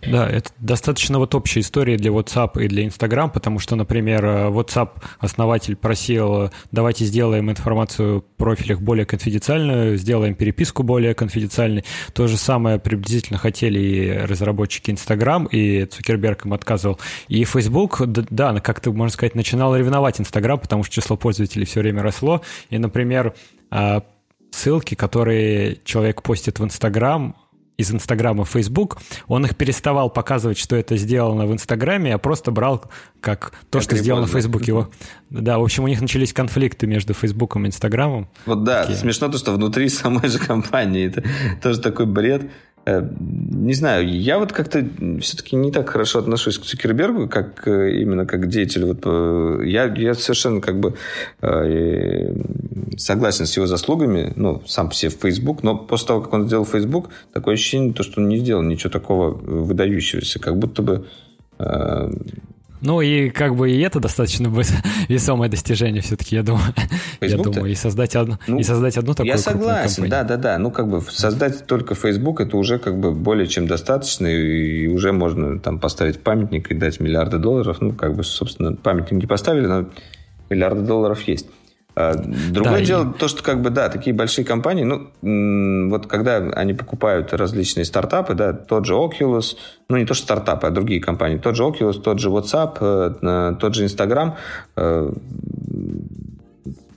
[SPEAKER 2] Да, это достаточно вот общая история для WhatsApp и для Instagram, потому что, например, WhatsApp основатель просил, давайте сделаем информацию в профилях более конфиденциальную, сделаем переписку более конфиденциальной. То же самое приблизительно хотели и разработчики Instagram, и Цукерберг им отказывал. И Facebook, да, как-то, можно сказать, начинал ревновать Instagram, потому что число пользователей все время росло. И, например, а, ссылки, которые человек постит в Инстаграм, из Инстаграма в Фейсбук, он их переставал показывать, что это сделано в Инстаграме, а просто брал как то, как что сделано в Фейсбуке. Да, в общем, у них начались конфликты между Фейсбуком и Инстаграмом.
[SPEAKER 1] Вот да, Такие. смешно то, что внутри самой же компании это тоже такой бред. Э, не знаю, я вот как-то все-таки не так хорошо отношусь к Цукербергу, как э, именно как к деятелю. Вот, э, я, я совершенно как бы согласен с его заслугами, ну, сам по себе в Facebook, но после того, как он сделал Facebook, такое ощущение, то, что он не сделал ничего такого выдающегося, как будто бы
[SPEAKER 2] ну и как бы и это достаточно весомое достижение все-таки, я думаю. Я думаю, и создать одну, ну, и создать одну такую
[SPEAKER 1] Я согласен, да, да, да. Ну как бы создать только Facebook это уже как бы более чем достаточно, и уже можно там поставить памятник и дать миллиарды долларов. Ну как бы, собственно, памятник не поставили, но миллиарды долларов есть. А, другое да, дело, и... то, что как бы, да, такие большие компании, ну, вот когда они покупают различные стартапы, да, тот же Oculus, ну, не то, что стартапы, а другие компании, тот же Oculus, тот же WhatsApp, э, тот же Instagram, э,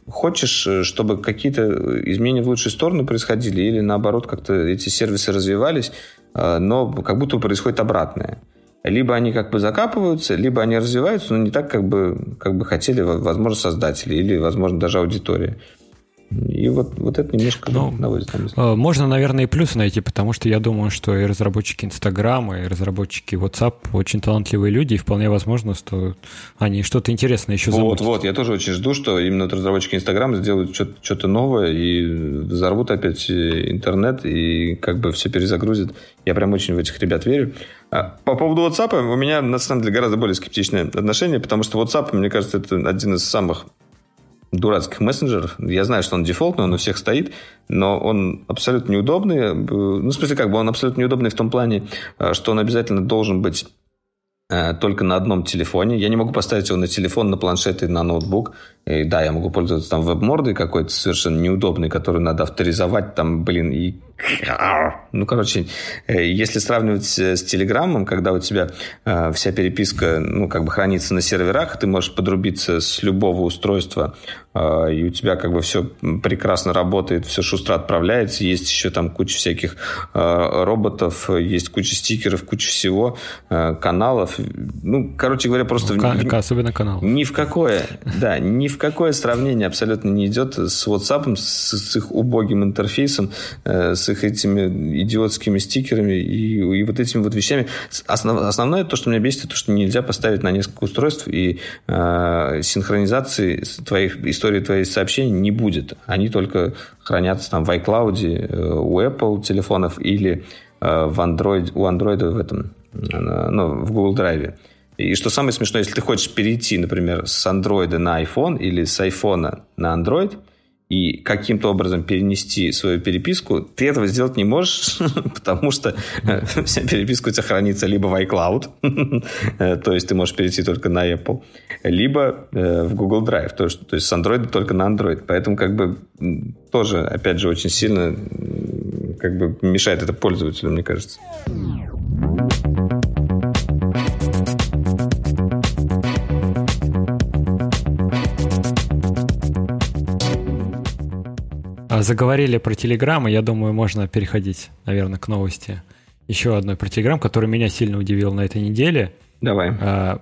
[SPEAKER 1] хочешь, чтобы какие-то изменения в лучшую сторону происходили или наоборот как-то эти сервисы развивались, э, но как будто происходит обратное. Либо они как бы закапываются, либо они развиваются, но не так, как бы, как бы хотели, возможно, создатели или, возможно, даже аудитория. И вот, вот это немножко ну, наводит на мысль. Э,
[SPEAKER 2] можно, наверное, и плюсы найти, потому что я думаю, что и разработчики Инстаграма, и разработчики WhatsApp очень талантливые люди, и вполне возможно, что они что-то интересное еще
[SPEAKER 1] замутят. Вот, вот, я тоже очень жду, что именно разработчики Инстаграма сделают что-то, что-то новое и взорвут опять интернет, и как бы все перезагрузят. Я прям очень в этих ребят верю. А, по поводу WhatsApp у меня, на самом деле, гораздо более скептичное отношение, потому что WhatsApp, мне кажется, это один из самых дурацких мессенджеров. Я знаю, что он дефолтный, он у всех стоит, но он абсолютно неудобный. Ну, в смысле, как бы он абсолютно неудобный в том плане, э, что он обязательно должен быть э, только на одном телефоне. Я не могу поставить его на телефон, на планшет и на ноутбук. И, да, я могу пользоваться там веб-мордой какой-то совершенно неудобной, которую надо авторизовать там, блин, и ну, короче, э, если сравнивать с Телеграмом, когда у тебя э, вся переписка, ну, как бы хранится на серверах, ты можешь подрубиться с любого устройства, э, и у тебя как бы все прекрасно работает, все шустро отправляется, есть еще там куча всяких роботов, есть куча стикеров, куча всего, каналов. Ну, короче говоря, просто...
[SPEAKER 2] Ну, в, особенно канал.
[SPEAKER 1] Ни в какое, да, ни в какое сравнение абсолютно не идет с WhatsApp, с, их убогим интерфейсом, с их этими идиотскими стикерами и, и вот этими вот вещами. Основ, основное то, что меня бесит, то, что нельзя поставить на несколько устройств, и э, синхронизации твоих, истории твоих сообщений не будет. Они только хранятся там в iCloud, э, у Apple телефонов или э, в Android, у Android в этом, э, ну, в Google Drive. И что самое смешное, если ты хочешь перейти, например, с Android на iPhone или с iPhone на Android – и каким-то образом перенести свою переписку, ты этого сделать не можешь, потому что э, вся переписка у тебя хранится либо в iCloud, э, то есть ты можешь перейти только на Apple, либо э, в Google Drive, то есть, с Android только на Android. Поэтому как бы тоже, опять же, очень сильно как бы мешает это пользователю, мне кажется.
[SPEAKER 2] Заговорили про Телеграм, и я думаю, можно переходить, наверное, к новости. Еще одной про Телеграм, который меня сильно удивил на этой неделе.
[SPEAKER 1] Давай.
[SPEAKER 2] А,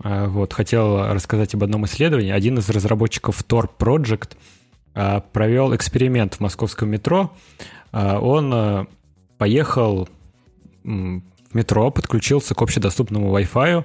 [SPEAKER 2] а, вот, хотел рассказать об одном исследовании. Один из разработчиков Tor Project а, провел эксперимент в московском метро. А, он а, поехал в метро, подключился к общедоступному Wi-Fi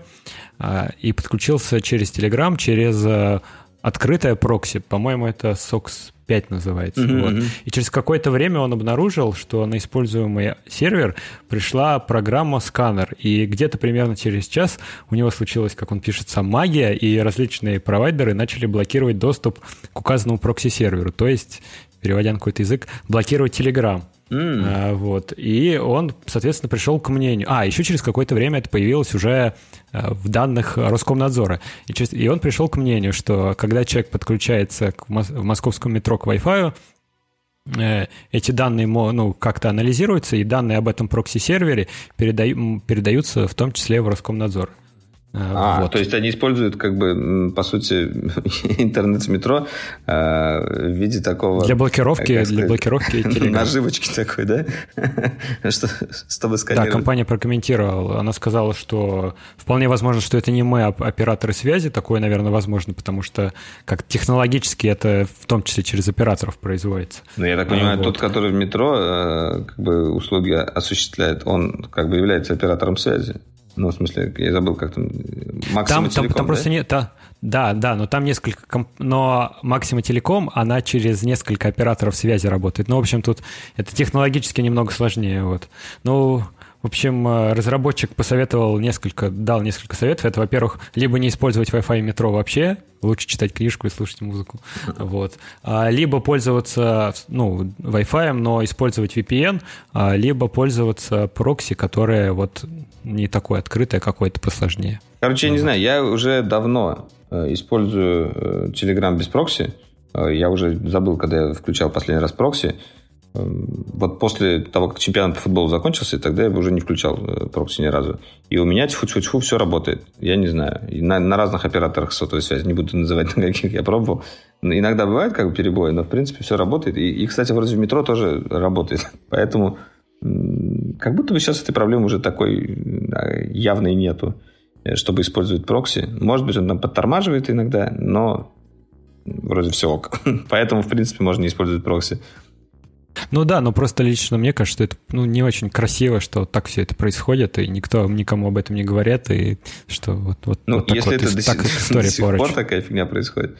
[SPEAKER 2] а, и подключился через Telegram, через открытое прокси. По-моему, это SOCKS 5 называется. Mm-hmm. Вот. И через какое-то время он обнаружил, что на используемый сервер пришла программа сканер. И где-то примерно через час у него случилось, как он пишет сам, магия, и различные провайдеры начали блокировать доступ к указанному прокси-серверу. То есть, переводя на какой-то язык, блокировать Telegram. Mm. А, вот. И он, соответственно, пришел к мнению. А, еще через какое-то время это появилось уже а, в данных Роскомнадзора. И, через... и он пришел к мнению, что когда человек подключается к мос... в московском метро к Wi-Fi, э, эти данные ну, как-то анализируются, и данные об этом прокси-сервере передаю... передаются в том числе в Роскомнадзор.
[SPEAKER 1] А, вот. то есть они используют, как бы, по сути, интернет в метро э, в виде такого...
[SPEAKER 2] Для блокировки, сказать, для блокировки
[SPEAKER 1] Наживочки такой, да? что, чтобы сканировать.
[SPEAKER 2] Да, компания прокомментировала. Она сказала, что вполне возможно, что это не мы, а операторы связи. Такое, наверное, возможно, потому что как технологически это в том числе через операторов производится.
[SPEAKER 1] Ну, я так понимаю, вот. тот, который в метро э, как бы услуги осуществляет, он как бы является оператором связи. Ну, в смысле, я забыл, как там...
[SPEAKER 2] Максима там, Телеком, там, там да? просто нет... Да, да, да, но там несколько... Комп... Но Максима Телеком, она через несколько операторов связи работает. Ну, в общем, тут это технологически немного сложнее. Вот. Ну, в общем, э, разработчик посоветовал несколько, дал несколько советов. Это, во-первых, либо не использовать Wi-Fi метро вообще, лучше читать книжку и слушать музыку. Вот. А, либо пользоваться ну, Wi-Fi, но использовать VPN, а, либо пользоваться прокси, которое вот не такое открытое, какое-то посложнее.
[SPEAKER 1] Короче, я не знаю, я уже давно э, использую э, Telegram без прокси. Я уже забыл, когда я включал последний раз прокси. Вот после того, как чемпионат по футболу закончился, тогда я уже не включал прокси ни разу. И у меня тьфу-тьфу-тьфу все работает. Я не знаю. На, на разных операторах сотовой связи. Не буду называть, на каких я пробовал. Иногда бывает как бы перебои, но в принципе все работает. И, и, кстати, вроде в метро тоже работает. Поэтому как будто бы сейчас этой проблемы уже такой явной нету, э, чтобы использовать прокси. Может быть, он там подтормаживает иногда, но вроде все ок. Поэтому, в принципе, можно не использовать прокси.
[SPEAKER 2] Ну да, но просто лично мне кажется, что это ну, не очень красиво, что так все это происходит, и никто никому об этом не говорит, и что вот, вот,
[SPEAKER 1] ну,
[SPEAKER 2] вот
[SPEAKER 1] если
[SPEAKER 2] так
[SPEAKER 1] это
[SPEAKER 2] вот,
[SPEAKER 1] до,
[SPEAKER 2] так
[SPEAKER 1] сих, до сих пор такая фигня происходит,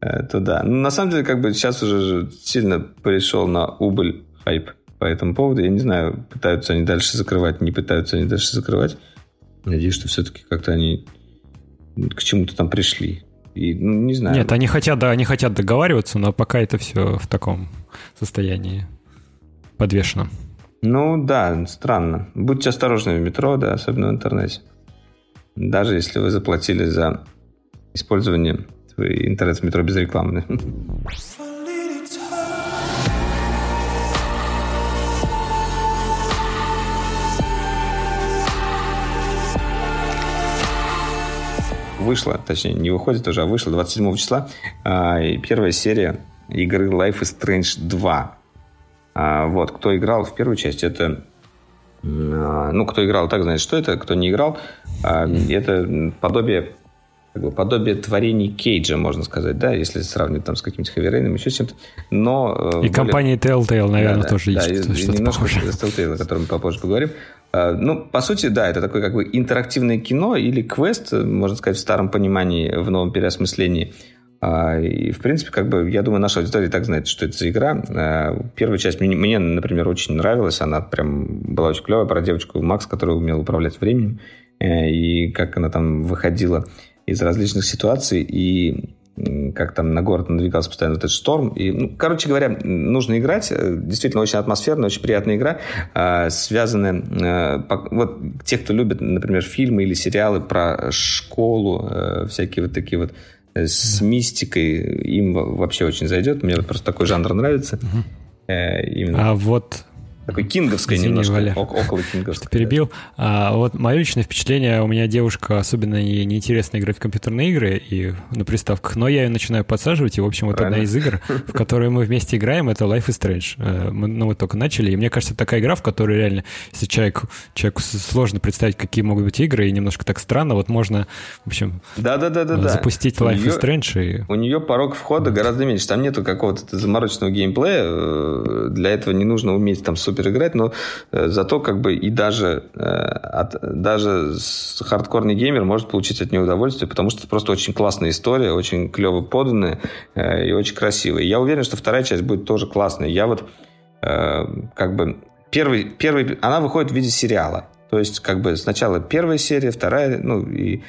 [SPEAKER 1] э, то да. Ну, на самом деле, как бы сейчас уже сильно пришел на убыль хайп по этому поводу. Я не знаю, пытаются они дальше закрывать, не пытаются они дальше закрывать. Надеюсь, что все-таки как-то они к чему-то там пришли. И, ну, не знаю.
[SPEAKER 2] Нет, они хотят, да, они хотят договариваться, но пока это все в таком состоянии подвешено.
[SPEAKER 1] Ну да, странно. Будьте осторожны в метро, да, особенно в интернете. Даже если вы заплатили за использование интернет в метро без рекламы. вышла, точнее, не выходит уже, а вышла 27 числа а, первая серия игры Life is Strange 2. А, вот, кто играл в первую часть, это а, ну, кто играл, так знает, что это, кто не играл, это подобие как бы, подобие творений Кейджа, можно сказать, да, если сравнивать там с каким-то Хэви еще чем-то. Но,
[SPEAKER 2] э, и более... компания Telltale, наверное,
[SPEAKER 1] да,
[SPEAKER 2] тоже
[SPEAKER 1] да,
[SPEAKER 2] есть.
[SPEAKER 1] Да, и, немножко с Telltale, о котором мы попозже поговорим. Э, ну, по сути, да, это такое как бы интерактивное кино или квест, можно сказать, в старом понимании, в новом переосмыслении. А, и, в принципе, как бы, я думаю, наша аудитория так знает, что это за игра. Э, первая часть мне, мне, например, очень нравилась. Она прям была очень клевая про девочку Макс, которая умела управлять временем. Э, и как она там выходила из различных ситуаций. И как там на город надвигался постоянно этот шторм. И, ну, короче говоря, нужно играть. Действительно, очень атмосферная, очень приятная игра, э, связанная... Э, вот те, кто любит, например, фильмы или сериалы про школу, э, всякие вот такие вот э, с мистикой, им вообще очень зайдет. Мне вот просто такой жанр нравится.
[SPEAKER 2] Угу. Именно. А вот
[SPEAKER 1] такой кинговской Извини, немножко, Валя, около кинговской.
[SPEAKER 2] Что перебил. А, вот мое личное впечатление, у меня девушка особенно не, неинтересно играть в компьютерные игры и на приставках, но я ее начинаю подсаживать, и, в общем, вот Правильно. одна из игр, в которой мы вместе играем, это Life is Strange. Э, мы, ну, мы только начали, и мне кажется, это такая игра, в которой реально, если человек, человеку сложно представить, какие могут быть игры, и немножко так странно, вот можно, в общем,
[SPEAKER 1] да, да, да, да,
[SPEAKER 2] запустить Life is Strange. И...
[SPEAKER 1] У нее порог входа гораздо меньше, там нету какого-то замороченного геймплея, э, для этого не нужно уметь там супер играть, но Э, зато как бы и даже, э, от, даже хардкорный геймер может получить от нее удовольствие, потому что это просто очень классная история, очень клево поданная э, и очень красивая. Я уверен, что вторая часть будет тоже классная. Я вот как бы первый, первый, она выходит в виде сериала. То есть, как бы сначала первая серия, вторая, ну, и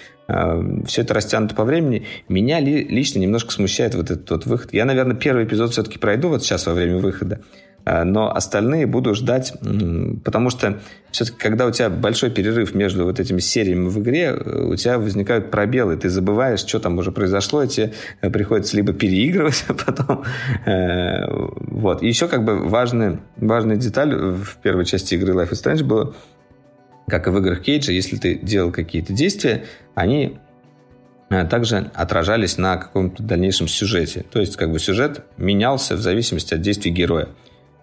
[SPEAKER 1] все это растянуто по времени. Меня ли, лично немножко смущает вот этот вот выход. Я, наверное, первый эпизод все-таки пройду вот сейчас во время выхода. Э, но остальные буду ждать, потому что все-таки, когда у тебя большой перерыв между вот этими сериями в игре, э, у тебя возникают пробелы, ты забываешь, что там уже произошло, и тебе э, приходится либо переигрывать, а потом... Вот. И еще как бы важная, важная деталь в первой части игры Life is Strange была, как и в играх Кейджа, если ты делал какие-то действия, они также отражались на каком-то дальнейшем сюжете. То есть, как бы сюжет менялся в зависимости от действий героя.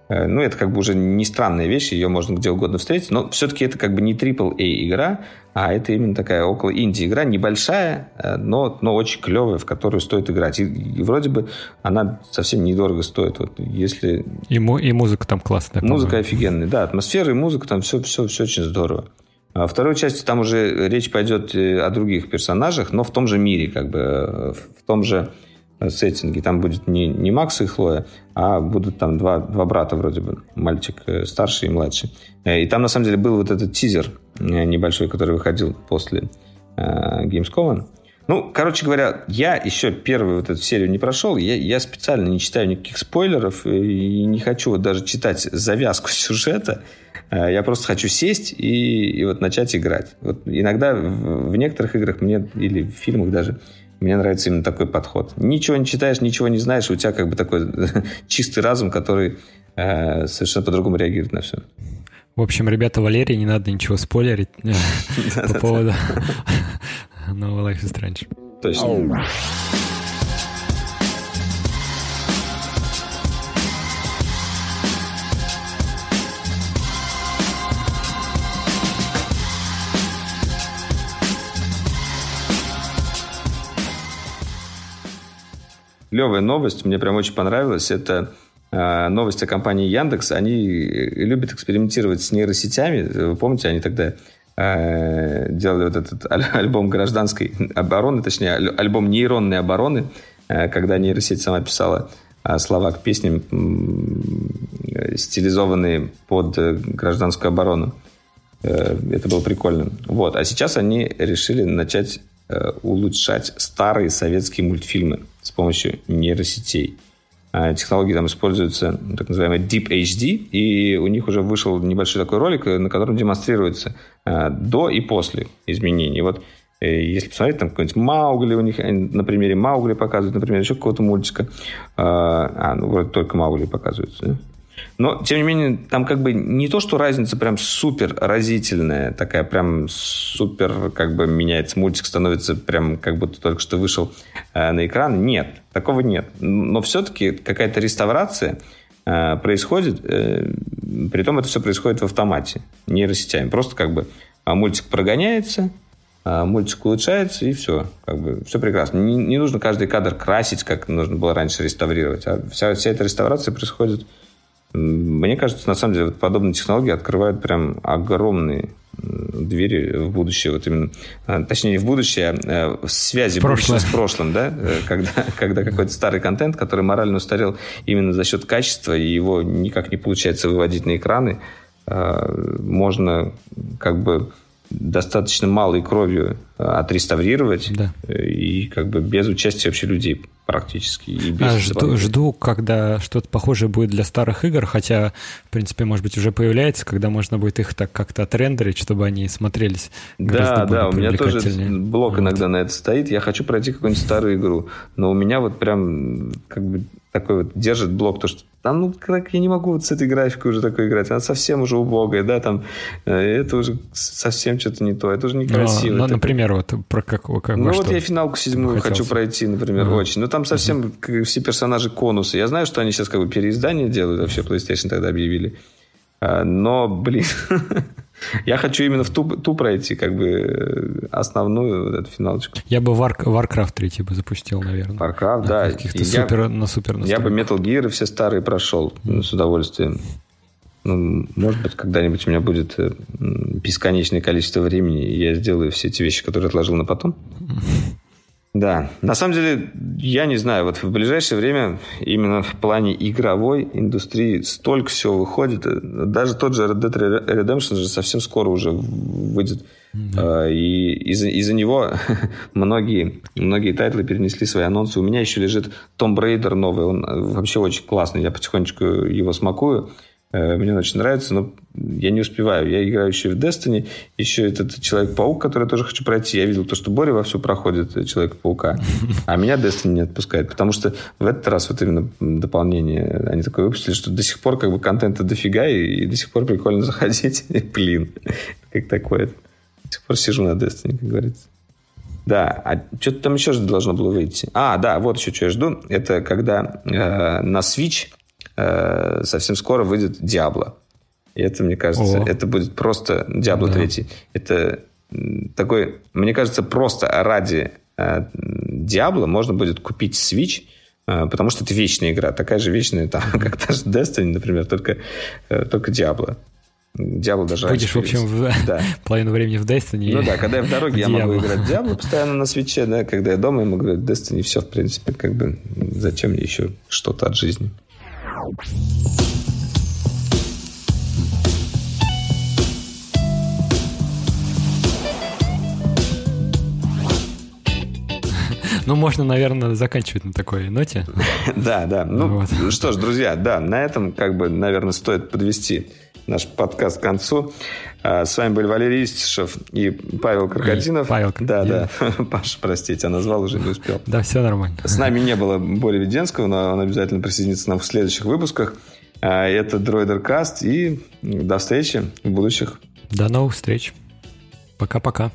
[SPEAKER 1] Э, ну, это как бы уже не странная вещь, ее можно где угодно встретить, но все-таки это как бы не AAA игра, а это именно такая около инди игра, небольшая, э, но, но очень клевая, в которую стоит играть. И, и вроде бы она совсем недорого стоит. Вот если...
[SPEAKER 2] И, му- и музыка там классная.
[SPEAKER 1] Музыка офигенная, да, атмосфера и музыка там все, все, все очень здорово. А во второй части там уже речь пойдет э, о других персонажах, но в том же мире, как бы, в том же сеттинге. Там будет не, не Макс и Хлоя, а будут там два, два брата вроде бы, мальчик э, старший и младший. Э, и там на самом деле был вот этот тизер э, небольшой, который выходил после э, Gamescom. Ну, короче говоря, я еще первую вот эту серию не прошел. Я, я специально не читаю никаких спойлеров и не хочу вот даже читать завязку сюжета. Я просто хочу сесть и, и вот начать играть. Вот иногда в, в некоторых играх мне или в фильмах даже Мне нравится именно такой подход. Ничего не читаешь, ничего не знаешь, у тебя как бы такой чистый разум, который э, совершенно по-другому реагирует на все.
[SPEAKER 2] В общем, ребята, Валерий, не надо ничего спойлерить э, по поводу нового Life is Strange.
[SPEAKER 1] Точно. Левая новость, мне прям очень понравилась. Это э, новость о компании Яндекс. Они любят экспериментировать с нейросетями. Вы помните, они тогда э, делали вот этот альбом гражданской обороны, точнее, альбом нейронной обороны, э, когда нейросеть сама писала э, слова к песням, э, стилизованные под э, гражданскую оборону. Э, это было прикольно. Вот. А сейчас они решили начать э, улучшать старые советские мультфильмы с помощью нейросетей. А, технологии там используются так называемый Deep HD, и у них уже вышел небольшой такой ролик, на котором демонстрируется а, до и после изменений. Вот э, если посмотреть, там какой-нибудь Маугли у них, на примере Маугли показывают, например, еще какого-то мультика. А, ну, вроде только Маугли показывается, да? Но, тем не менее, там как бы не то, что разница прям супер разительная, такая прям супер как бы меняется, мультик становится прям как будто только что вышел э, на экран. Нет, такого нет. Но все-таки какая-то реставрация э, происходит, э, при том это все происходит в автомате, нейросетями. Просто как бы а, мультик прогоняется, а, мультик улучшается, и все. Как бы, все прекрасно. Не, не нужно каждый кадр красить, как нужно было раньше реставрировать. А вся, вся эта реставрация происходит мне кажется, на самом деле, вот подобные технологии открывают прям огромные двери в будущее, вот именно, а, точнее, не в будущее, а в связи будущего с прошлым, да, э, когда, когда какой-то старый контент, который морально устарел именно за счет качества, и его никак не получается выводить на экраны, а, можно как бы достаточно малой кровью отреставрировать да. и как бы без участия вообще людей практически. И без
[SPEAKER 2] а, жду, жду, когда что-то похожее будет для старых игр, хотя, в принципе, может быть, уже появляется, когда можно будет их так как-то отрендерить, чтобы они смотрелись
[SPEAKER 1] Да, да, у меня тоже блок вот. иногда на это стоит. Я хочу пройти какую-нибудь старую игру, но у меня вот прям как бы такой вот держит блок, то что там, ну, как я не могу вот с этой графикой уже такой играть, она совсем уже убогая, да, там, э, это уже совсем что-то не то, это уже некрасиво.
[SPEAKER 2] Ну, например, вот про как, как
[SPEAKER 1] Ну, вот я финалку седьмую хочу пройти, например, uh-huh. очень, но там совсем uh-huh. все персонажи конусы, я знаю, что они сейчас как бы переиздание делают, вообще PlayStation тогда объявили, а, но, блин, Я хочу именно в ту, ту пройти, как бы э, основную вот эту финалочку.
[SPEAKER 2] Я бы War, Warcraft 3 бы запустил, наверное.
[SPEAKER 1] Warcraft, на да.
[SPEAKER 2] Каких-то супер, я, на супер
[SPEAKER 1] Я бы Metal Gear все старые прошел mm. с удовольствием. Ну, может быть, когда-нибудь у меня будет э, бесконечное количество времени, и я сделаю все эти вещи, которые отложил на потом. Да, на самом деле, я не знаю, вот в ближайшее время именно в плане игровой индустрии столько всего выходит. Даже тот же Red Dead Redemption же совсем скоро уже выйдет. Mm-hmm. И из-за, из-за него многие, многие title ы перенесли свои анонсы. У меня еще лежит Tomb Raider новый, он вообще очень классный. Я потихонечку его смакую. Э, мне он очень нравится, но я не успеваю. Я играю еще в Destiny, еще этот Человек-паук, который я тоже хочу пройти. Я видел то, что Боря вовсю проходит э, Человека-паука, а меня Destiny не отпускает, потому что в этот раз вот именно дополнение, они такое выпустили, что до сих пор как бы контента дофига, и, и до сих пор прикольно заходить. Блин, как такое. До сих пор сижу на Destiny, как говорится. Да, а что-то там еще же должно было выйти. А, да, вот еще что я жду. Это когда э, на Switch Э, совсем скоро выйдет Diablo. И это, мне кажется, О. это будет просто Diablo да. 3. Это такой, мне кажется, просто ради э, можно будет купить Switch, э, потому что это вечная игра, такая же вечная, там, как та же Destiny, например, только, только Diablo. Diablo даже
[SPEAKER 2] Будешь, в общем, в... да. половину времени в Destiny.
[SPEAKER 1] Ну да, когда я в дороге, я могу играть в Diablo постоянно на свече, да, когда я дома, я могу играть в Destiny, все, в принципе, как бы, зачем мне еще что-то от жизни?
[SPEAKER 2] Ну, можно, наверное, заканчивать на такой ноте.
[SPEAKER 1] Да, да. Ну, вот. что ж, друзья, да, на этом, как бы, наверное, стоит подвести наш подкаст к концу. А, с вами были Валерий Истишев и Павел Крокодинов.
[SPEAKER 2] И Павел
[SPEAKER 1] Крокодинов. Да, да. Паша, простите, я назвал, уже не успел.
[SPEAKER 2] Да, все нормально.
[SPEAKER 1] С нами не было Боли Веденского, но он обязательно присоединится нам в следующих выпусках. А, это Дроидер Каст и до встречи в будущих.
[SPEAKER 2] До новых встреч. Пока-пока.